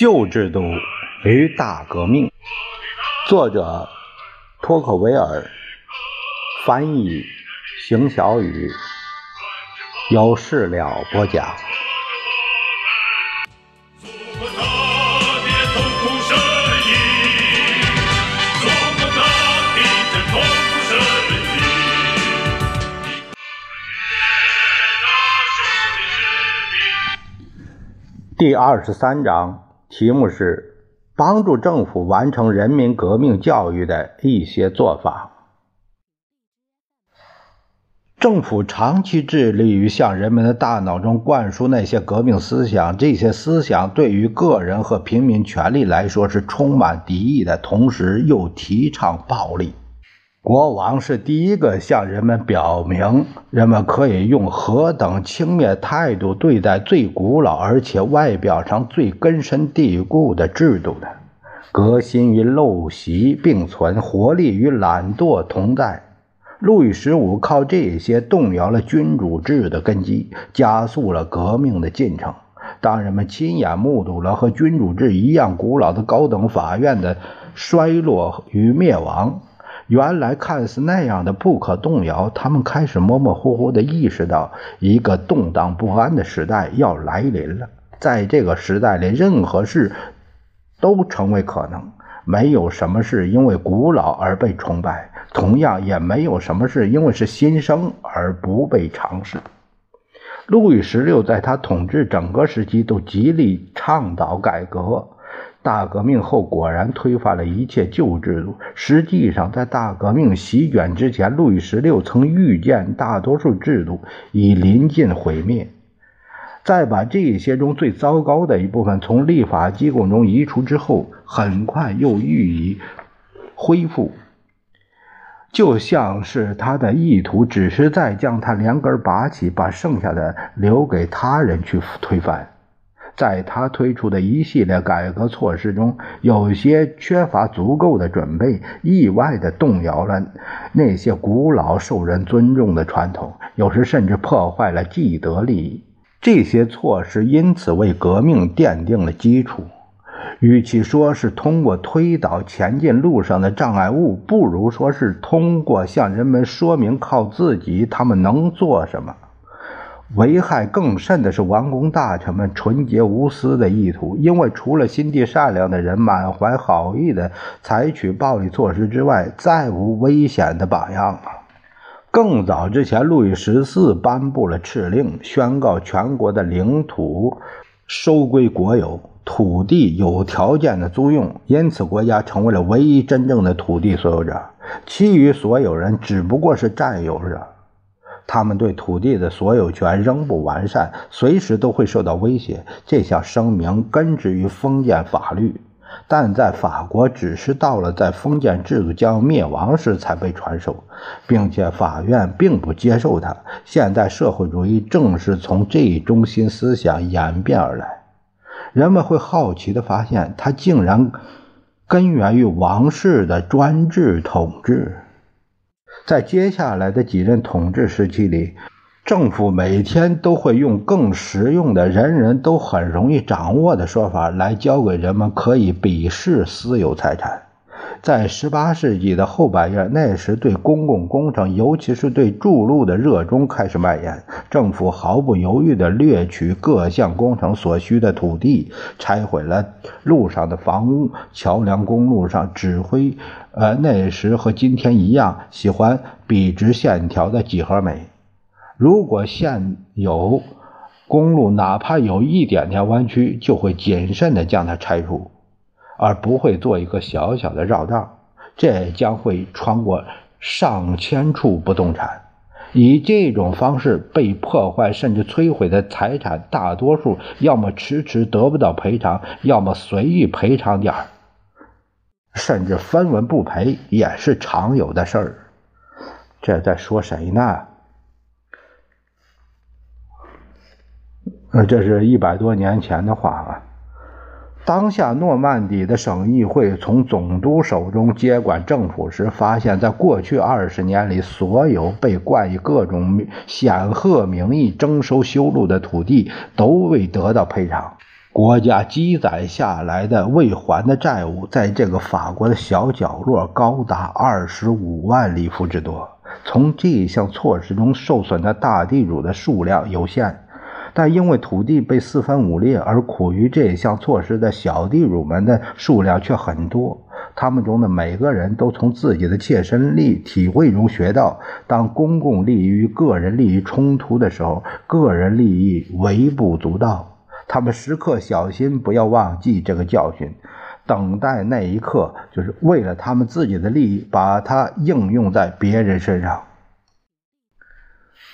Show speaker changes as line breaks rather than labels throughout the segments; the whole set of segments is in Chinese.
旧制度与大革命，作者托克维尔，翻译邢小雨，有事了播讲。第二十三章。题目是帮助政府完成人民革命教育的一些做法。政府长期致力于向人们的大脑中灌输那些革命思想，这些思想对于个人和平民权利来说是充满敌意的，同时又提倡暴力。国王是第一个向人们表明，人们可以用何等轻蔑态度对待最古老而且外表上最根深蒂固的制度的。革新与陋习并存，活力与懒惰同在。路易十五靠这些动摇了君主制的根基，加速了革命的进程。当人们亲眼目睹了和君主制一样古老的高等法院的衰落与灭亡。原来看似那样的不可动摇，他们开始模模糊糊地意识到，一个动荡不安的时代要来临了。在这个时代里，任何事都成为可能，没有什么是因为古老而被崇拜，同样也没有什么事因为是新生而不被尝试。路易十六在他统治整个时期都极力倡导改革。大革命后果然推翻了一切旧制度。实际上，在大革命席卷之前，路易十六曾预见大多数制度已临近毁灭。在把这些中最糟糕的一部分从立法机构中移除之后，很快又予以恢复，就像是他的意图只是在将它连根拔起，把剩下的留给他人去推翻。在他推出的一系列改革措施中，有些缺乏足够的准备，意外地动摇了那些古老受人尊重的传统，有时甚至破坏了既得利益。这些措施因此为革命奠定了基础。与其说是通过推倒前进路上的障碍物，不如说是通过向人们说明靠自己他们能做什么。危害更甚的是，王公大臣们纯洁无私的意图，因为除了心地善良的人满怀好意的采取暴力措施之外，再无危险的榜样了。更早之前，路易十四颁布了敕令，宣告全国的领土收归国有，土地有条件的租用，因此国家成为了唯一真正的土地所有者，其余所有人只不过是占有者。他们对土地的所有权仍不完善，随时都会受到威胁。这项声明根植于封建法律，但在法国只是到了在封建制度将灭亡时才被传授，并且法院并不接受它。现代社会主义正是从这一中心思想演变而来。人们会好奇地发现，它竟然根源于王室的专制统治。在接下来的几任统治时期里，政府每天都会用更实用的、人人都很容易掌握的说法来教给人们可以鄙视私有财产。在18世纪的后半叶，那时对公共工程，尤其是对筑路的热衷开始蔓延。政府毫不犹豫地掠取各项工程所需的土地，拆毁了路上的房屋、桥梁、公路上指挥。呃，那时和今天一样，喜欢笔直线条的几何美。如果现有公路哪怕有一点点弯曲，就会谨慎地将它拆除。而不会做一个小小的绕道，这将会穿过上千处不动产。以这种方式被破坏甚至摧毁的财产，大多数要么迟迟得不到赔偿，要么随意赔偿点儿，甚至分文不赔也是常有的事儿。这在说谁呢？呃，这是一百多年前的话啊。当下，诺曼底的省议会从总督手中接管政府时，发现，在过去二十年里，所有被冠以各种显赫名义征收修路的土地都未得到赔偿。国家积攒下来的未还的债务，在这个法国的小角落高达二十五万里弗之多。从这项措施中受损的大地主的数量有限，但因为土地被四分五裂而苦于这一项措施的小地主们的数量却很多。他们中的每个人都从自己的切身利体会中学到：当公共利益与个人利益冲突的时候，个人利益微不足道。他们时刻小心，不要忘记这个教训，等待那一刻，就是为了他们自己的利益，把它应用在别人身上。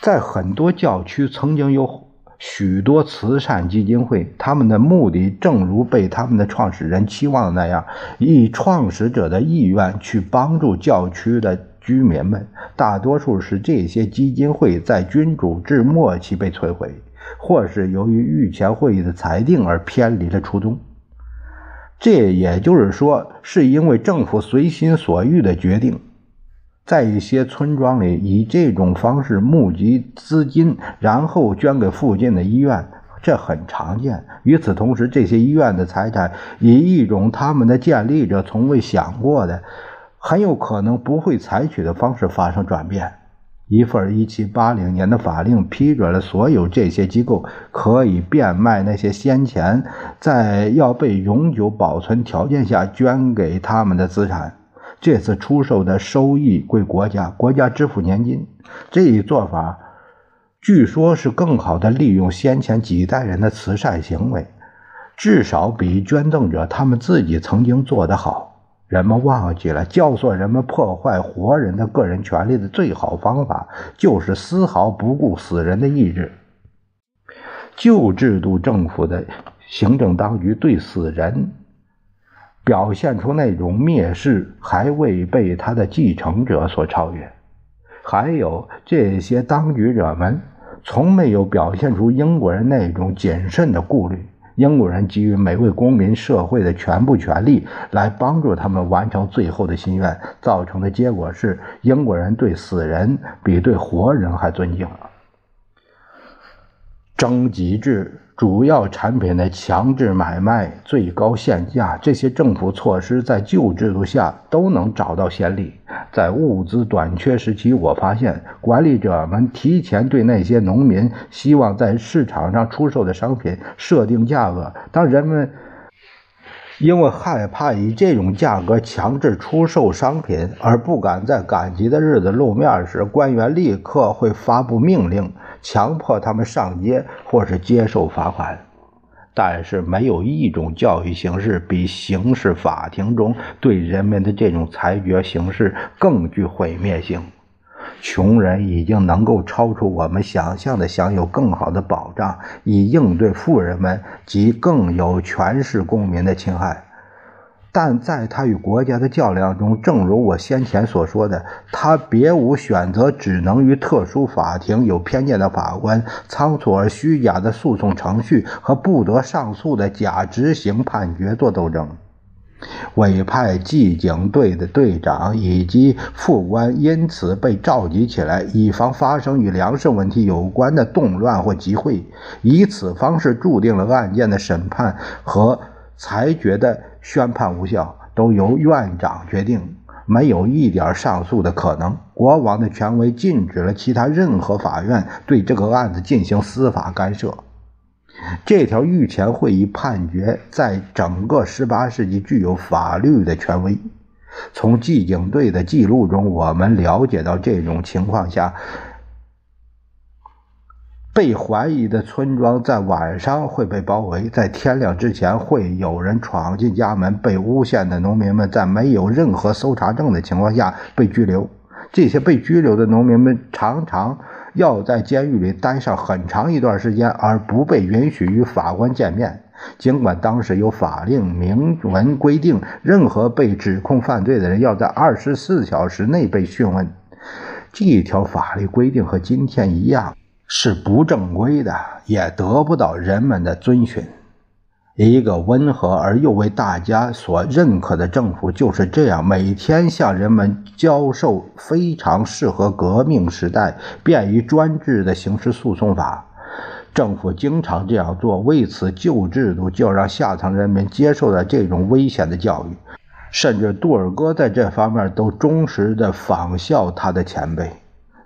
在很多教区，曾经有许多慈善基金会，他们的目的正如被他们的创始人期望的那样，以创始者的意愿去帮助教区的居民们。大多数是这些基金会在君主制末期被摧毁。或是由于御前会议的裁定而偏离了初衷，这也就是说，是因为政府随心所欲的决定，在一些村庄里以这种方式募集资金，然后捐给附近的医院，这很常见。与此同时，这些医院的财产以一种他们的建立者从未想过的、很有可能不会采取的方式发生转变。一份1780年的法令批准了所有这些机构可以变卖那些先前在要被永久保存条件下捐给他们的资产。这次出售的收益归国家，国家支付年金。这一做法据说是更好的利用先前几代人的慈善行为，至少比捐赠者他们自己曾经做得好。人们忘记了，教唆人们破坏活人的个人权利的最好方法，就是丝毫不顾死人的意志。旧制度政府的行政当局对死人表现出那种蔑视，还未被他的继承者所超越。还有这些当局者们，从没有表现出英国人那种谨慎的顾虑。英国人给予每位公民社会的全部权利，来帮助他们完成最后的心愿，造成的结果是，英国人对死人比对活人还尊敬了。征集制。主要产品的强制买卖、最高限价，这些政府措施在旧制度下都能找到先例。在物资短缺时期，我发现管理者们提前对那些农民希望在市场上出售的商品设定价格。当人们因为害怕以这种价格强制出售商品而不敢在赶集的日子露面时，官员立刻会发布命令。强迫他们上街，或是接受罚款，但是没有一种教育形式比刑事法庭中对人们的这种裁决形式更具毁灭性。穷人已经能够超出我们想象的享有更好的保障，以应对富人们及更有权势公民的侵害。但在他与国家的较量中，正如我先前所说的，他别无选择，只能与特殊法庭、有偏见的法官、仓促而虚假的诉讼程序和不得上诉的假执行判决做斗争。委派纪警队的队长以及副官因此被召集起来，以防发生与粮食问题有关的动乱或集会。以此方式注定了案件的审判和裁决的。宣判无效，都由院长决定，没有一点上诉的可能。国王的权威禁止了其他任何法院对这个案子进行司法干涉。这条御前会议判决在整个十八世纪具有法律的权威。从纪警队的记录中，我们了解到这种情况下。被怀疑的村庄在晚上会被包围，在天亮之前会有人闯进家门。被诬陷的农民们在没有任何搜查证的情况下被拘留。这些被拘留的农民们常常要在监狱里待上很长一段时间，而不被允许与法官见面。尽管当时有法令明文规定，任何被指控犯罪的人要在二十四小时内被讯问，这一条法律规定和今天一样。是不正规的，也得不到人们的遵循。一个温和而又为大家所认可的政府就是这样，每天向人们教授非常适合革命时代、便于专制的刑事诉讼法。政府经常这样做，为此旧制度就让下层人民接受了这种危险的教育，甚至杜尔哥在这方面都忠实地仿效他的前辈。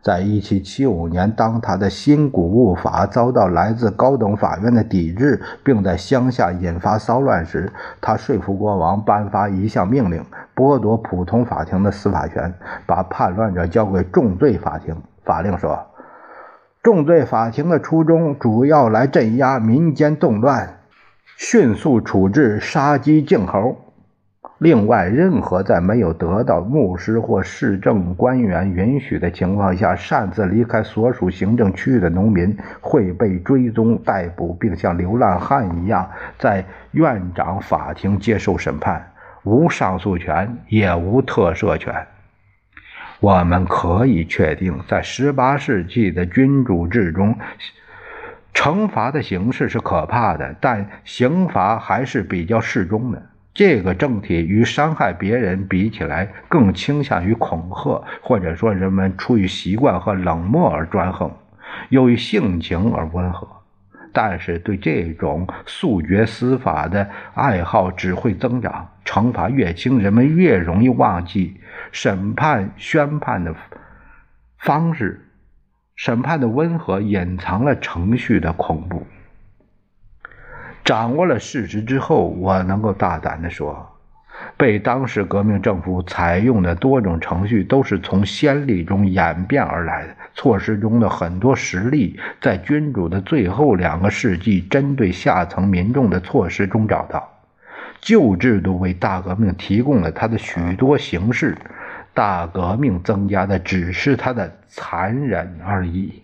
在一七七五年，当他的新谷物法遭到来自高等法院的抵制，并在乡下引发骚乱时，他说服国王颁发一项命令，剥夺普通法庭的司法权，把叛乱者交给重罪法庭。法令说，重罪法庭的初衷主要来镇压民间动乱，迅速处置杀鸡儆猴。另外，任何在没有得到牧师或市政官员允许的情况下擅自离开所属行政区域的农民，会被追踪逮捕，并像流浪汉一样在院长法庭接受审判，无上诉权，也无特赦权。我们可以确定，在18世纪的君主制中，惩罚的形式是可怕的，但刑罚还是比较适中的。这个政体与伤害别人比起来，更倾向于恐吓，或者说人们出于习惯和冷漠而专横，由于性情而温和。但是对这种速决司法的爱好只会增长。惩罚越轻，人们越容易忘记审判宣判的方式。审判的温和隐藏了程序的恐怖。掌握了事实之后，我能够大胆地说，被当时革命政府采用的多种程序都是从先例中演变而来的。措施中的很多实例，在君主的最后两个世纪针对下层民众的措施中找到。旧制度为大革命提供了它的许多形式，大革命增加的只是它的残忍而已。